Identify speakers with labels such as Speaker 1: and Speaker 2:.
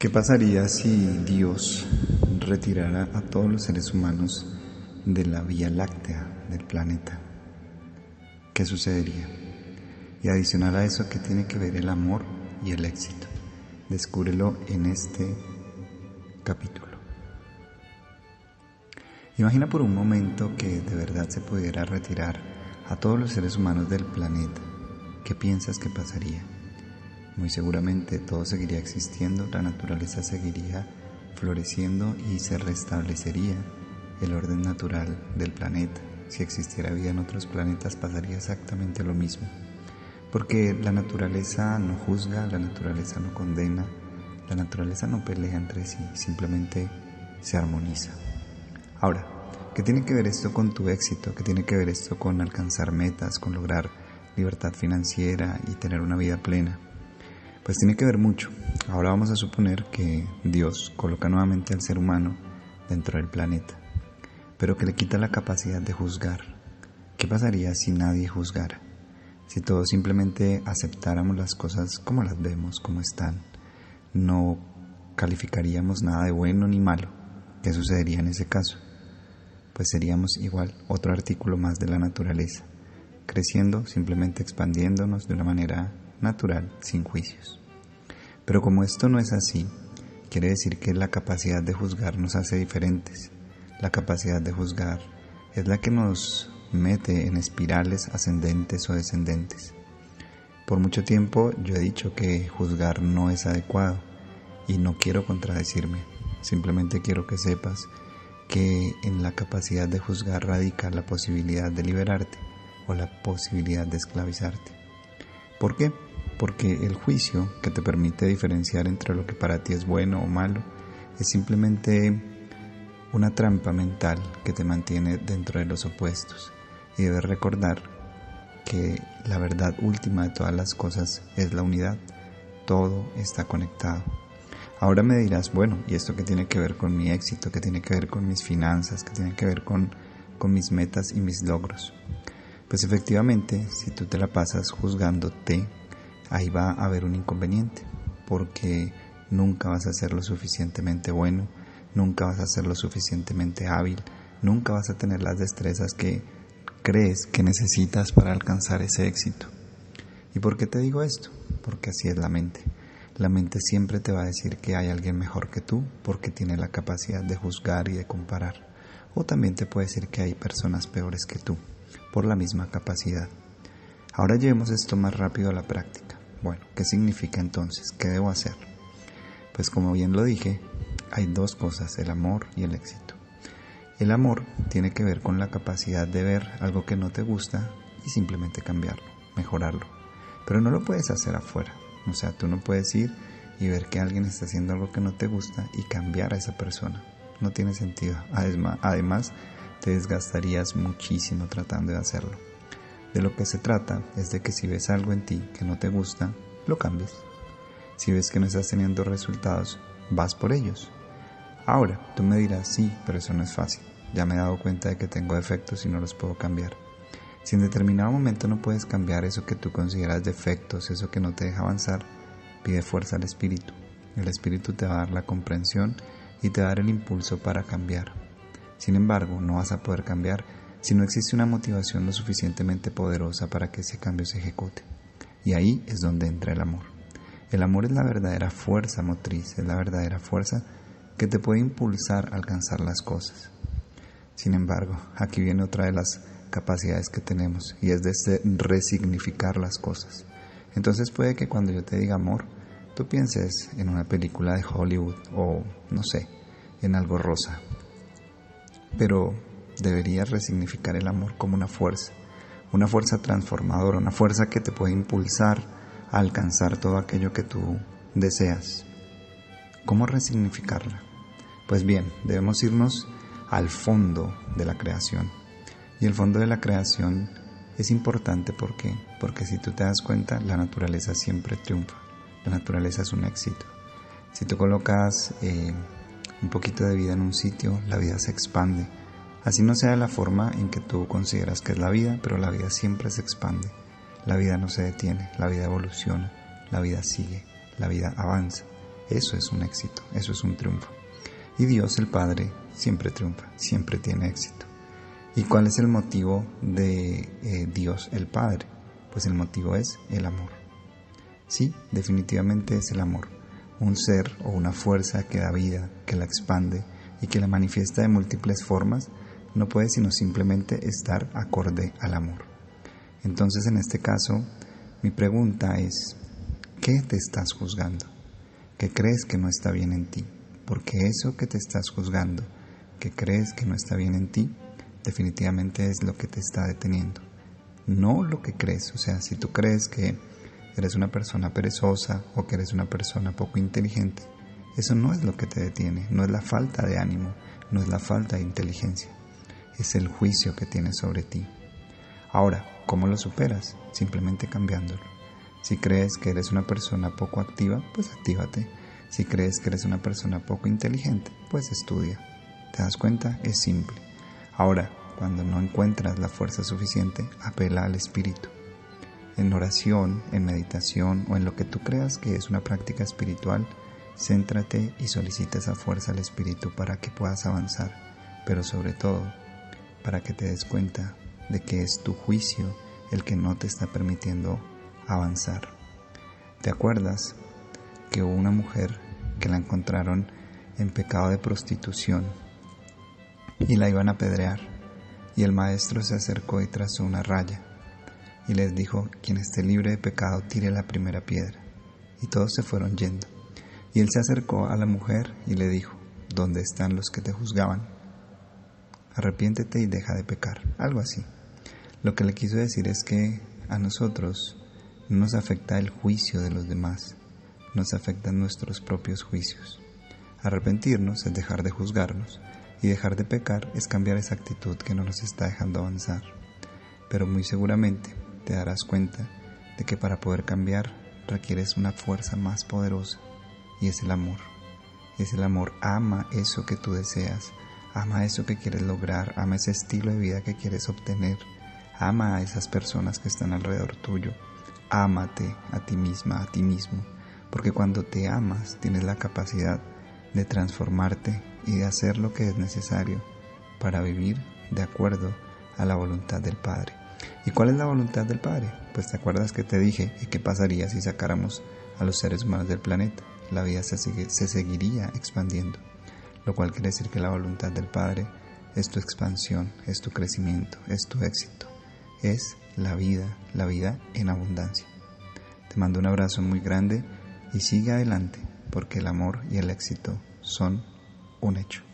Speaker 1: ¿Qué pasaría si Dios retirara a todos los seres humanos de la Vía Láctea del planeta? ¿Qué sucedería? Y adicional a eso, ¿qué tiene que ver el amor y el éxito? Descúbrelo en este capítulo. Imagina por un momento que de verdad se pudiera retirar a todos los seres humanos del planeta. ¿Qué piensas que pasaría? Muy seguramente todo seguiría existiendo, la naturaleza seguiría floreciendo y se restablecería el orden natural del planeta. Si existiera vida en otros planetas pasaría exactamente lo mismo. Porque la naturaleza no juzga, la naturaleza no condena, la naturaleza no pelea entre sí, simplemente se armoniza. Ahora, ¿qué tiene que ver esto con tu éxito? ¿Qué tiene que ver esto con alcanzar metas, con lograr libertad financiera y tener una vida plena? Pues tiene que ver mucho. Ahora vamos a suponer que Dios coloca nuevamente al ser humano dentro del planeta, pero que le quita la capacidad de juzgar. ¿Qué pasaría si nadie juzgara? Si todos simplemente aceptáramos las cosas como las vemos, como están, no calificaríamos nada de bueno ni malo. ¿Qué sucedería en ese caso? Pues seríamos igual otro artículo más de la naturaleza, creciendo, simplemente expandiéndonos de una manera natural, sin juicios. Pero como esto no es así, quiere decir que la capacidad de juzgar nos hace diferentes. La capacidad de juzgar es la que nos mete en espirales ascendentes o descendentes. Por mucho tiempo yo he dicho que juzgar no es adecuado y no quiero contradecirme, simplemente quiero que sepas que en la capacidad de juzgar radica la posibilidad de liberarte o la posibilidad de esclavizarte. ¿Por qué? Porque el juicio que te permite diferenciar entre lo que para ti es bueno o malo es simplemente una trampa mental que te mantiene dentro de los opuestos y debes recordar que la verdad última de todas las cosas es la unidad, todo está conectado. Ahora me dirás, bueno, ¿y esto qué tiene que ver con mi éxito? ¿Qué tiene que ver con mis finanzas? ¿Qué tiene que ver con, con mis metas y mis logros? Pues efectivamente, si tú te la pasas juzgándote, ahí va a haber un inconveniente, porque nunca vas a ser lo suficientemente bueno, nunca vas a ser lo suficientemente hábil, nunca vas a tener las destrezas que crees que necesitas para alcanzar ese éxito. ¿Y por qué te digo esto? Porque así es la mente. La mente siempre te va a decir que hay alguien mejor que tú porque tiene la capacidad de juzgar y de comparar. O también te puede decir que hay personas peores que tú por la misma capacidad. Ahora llevemos esto más rápido a la práctica. Bueno, ¿qué significa entonces? ¿Qué debo hacer? Pues como bien lo dije, hay dos cosas, el amor y el éxito. El amor tiene que ver con la capacidad de ver algo que no te gusta y simplemente cambiarlo, mejorarlo. Pero no lo puedes hacer afuera. O sea, tú no puedes ir y ver que alguien está haciendo algo que no te gusta y cambiar a esa persona. No tiene sentido. Además, te desgastarías muchísimo tratando de hacerlo. De lo que se trata es de que si ves algo en ti que no te gusta, lo cambies. Si ves que no estás teniendo resultados, vas por ellos. Ahora, tú me dirás, sí, pero eso no es fácil. Ya me he dado cuenta de que tengo defectos y no los puedo cambiar. Si en determinado momento no puedes cambiar eso que tú consideras defectos, eso que no te deja avanzar, pide fuerza al Espíritu. El Espíritu te va a dar la comprensión y te va a dar el impulso para cambiar. Sin embargo, no vas a poder cambiar si no existe una motivación lo suficientemente poderosa para que ese cambio se ejecute. Y ahí es donde entra el amor. El amor es la verdadera fuerza motriz, es la verdadera fuerza que te puede impulsar a alcanzar las cosas. Sin embargo, aquí viene otra de las capacidades que tenemos y es de resignificar las cosas. Entonces puede que cuando yo te diga amor, tú pienses en una película de Hollywood o, no sé, en algo rosa. Pero deberías resignificar el amor como una fuerza, una fuerza transformadora, una fuerza que te puede impulsar a alcanzar todo aquello que tú deseas. ¿Cómo resignificarla? Pues bien, debemos irnos al fondo de la creación. Y el fondo de la creación es importante porque, porque si tú te das cuenta, la naturaleza siempre triunfa. La naturaleza es un éxito. Si tú colocas eh, un poquito de vida en un sitio, la vida se expande Así no sea la forma en que tú consideras que es la vida, pero la vida siempre se expande. La vida no se detiene, la vida evoluciona, la vida sigue, la vida avanza. Eso es un éxito, eso es un triunfo. Y Dios el Padre siempre triunfa, siempre tiene éxito. ¿Y cuál es el motivo de eh, Dios el Padre? Pues el motivo es el amor. Sí, definitivamente es el amor. Un ser o una fuerza que da vida, que la expande y que la manifiesta de múltiples formas, no puede sino simplemente estar acorde al amor. Entonces en este caso, mi pregunta es, ¿qué te estás juzgando? ¿Qué crees que no está bien en ti? porque eso que te estás juzgando, que crees que no está bien en ti, definitivamente es lo que te está deteniendo. No lo que crees, o sea, si tú crees que eres una persona perezosa o que eres una persona poco inteligente, eso no es lo que te detiene, no es la falta de ánimo, no es la falta de inteligencia, es el juicio que tienes sobre ti. Ahora, ¿cómo lo superas? Simplemente cambiándolo. Si crees que eres una persona poco activa, pues actívate. Si crees que eres una persona poco inteligente, pues estudia. ¿Te das cuenta? Es simple. Ahora, cuando no encuentras la fuerza suficiente, apela al Espíritu. En oración, en meditación o en lo que tú creas que es una práctica espiritual, céntrate y solicita esa fuerza al Espíritu para que puedas avanzar, pero sobre todo, para que te des cuenta de que es tu juicio el que no te está permitiendo avanzar. ¿Te acuerdas que hubo una mujer que la encontraron en pecado de prostitución y la iban a apedrear. Y el maestro se acercó y trazó una raya y les dijo, quien esté libre de pecado tire la primera piedra. Y todos se fueron yendo. Y él se acercó a la mujer y le dijo, ¿dónde están los que te juzgaban? Arrepiéntete y deja de pecar, algo así. Lo que le quiso decir es que a nosotros no nos afecta el juicio de los demás, nos afectan nuestros propios juicios. Arrepentirnos es dejar de juzgarnos y dejar de pecar es cambiar esa actitud que no nos está dejando avanzar. Pero muy seguramente te darás cuenta de que para poder cambiar requieres una fuerza más poderosa y es el amor. Es el amor, ama eso que tú deseas, ama eso que quieres lograr, ama ese estilo de vida que quieres obtener, ama a esas personas que están alrededor tuyo, ámate a ti misma, a ti mismo porque cuando te amas tienes la capacidad de transformarte y de hacer lo que es necesario para vivir de acuerdo a la voluntad del Padre. ¿Y cuál es la voluntad del Padre? Pues te acuerdas que te dije y qué pasaría si sacáramos a los seres humanos del planeta. La vida se, se seguiría expandiendo, lo cual quiere decir que la voluntad del Padre es tu expansión, es tu crecimiento, es tu éxito, es la vida, la vida en abundancia. Te mando un abrazo muy grande y sigue adelante porque el amor y el éxito son un hecho.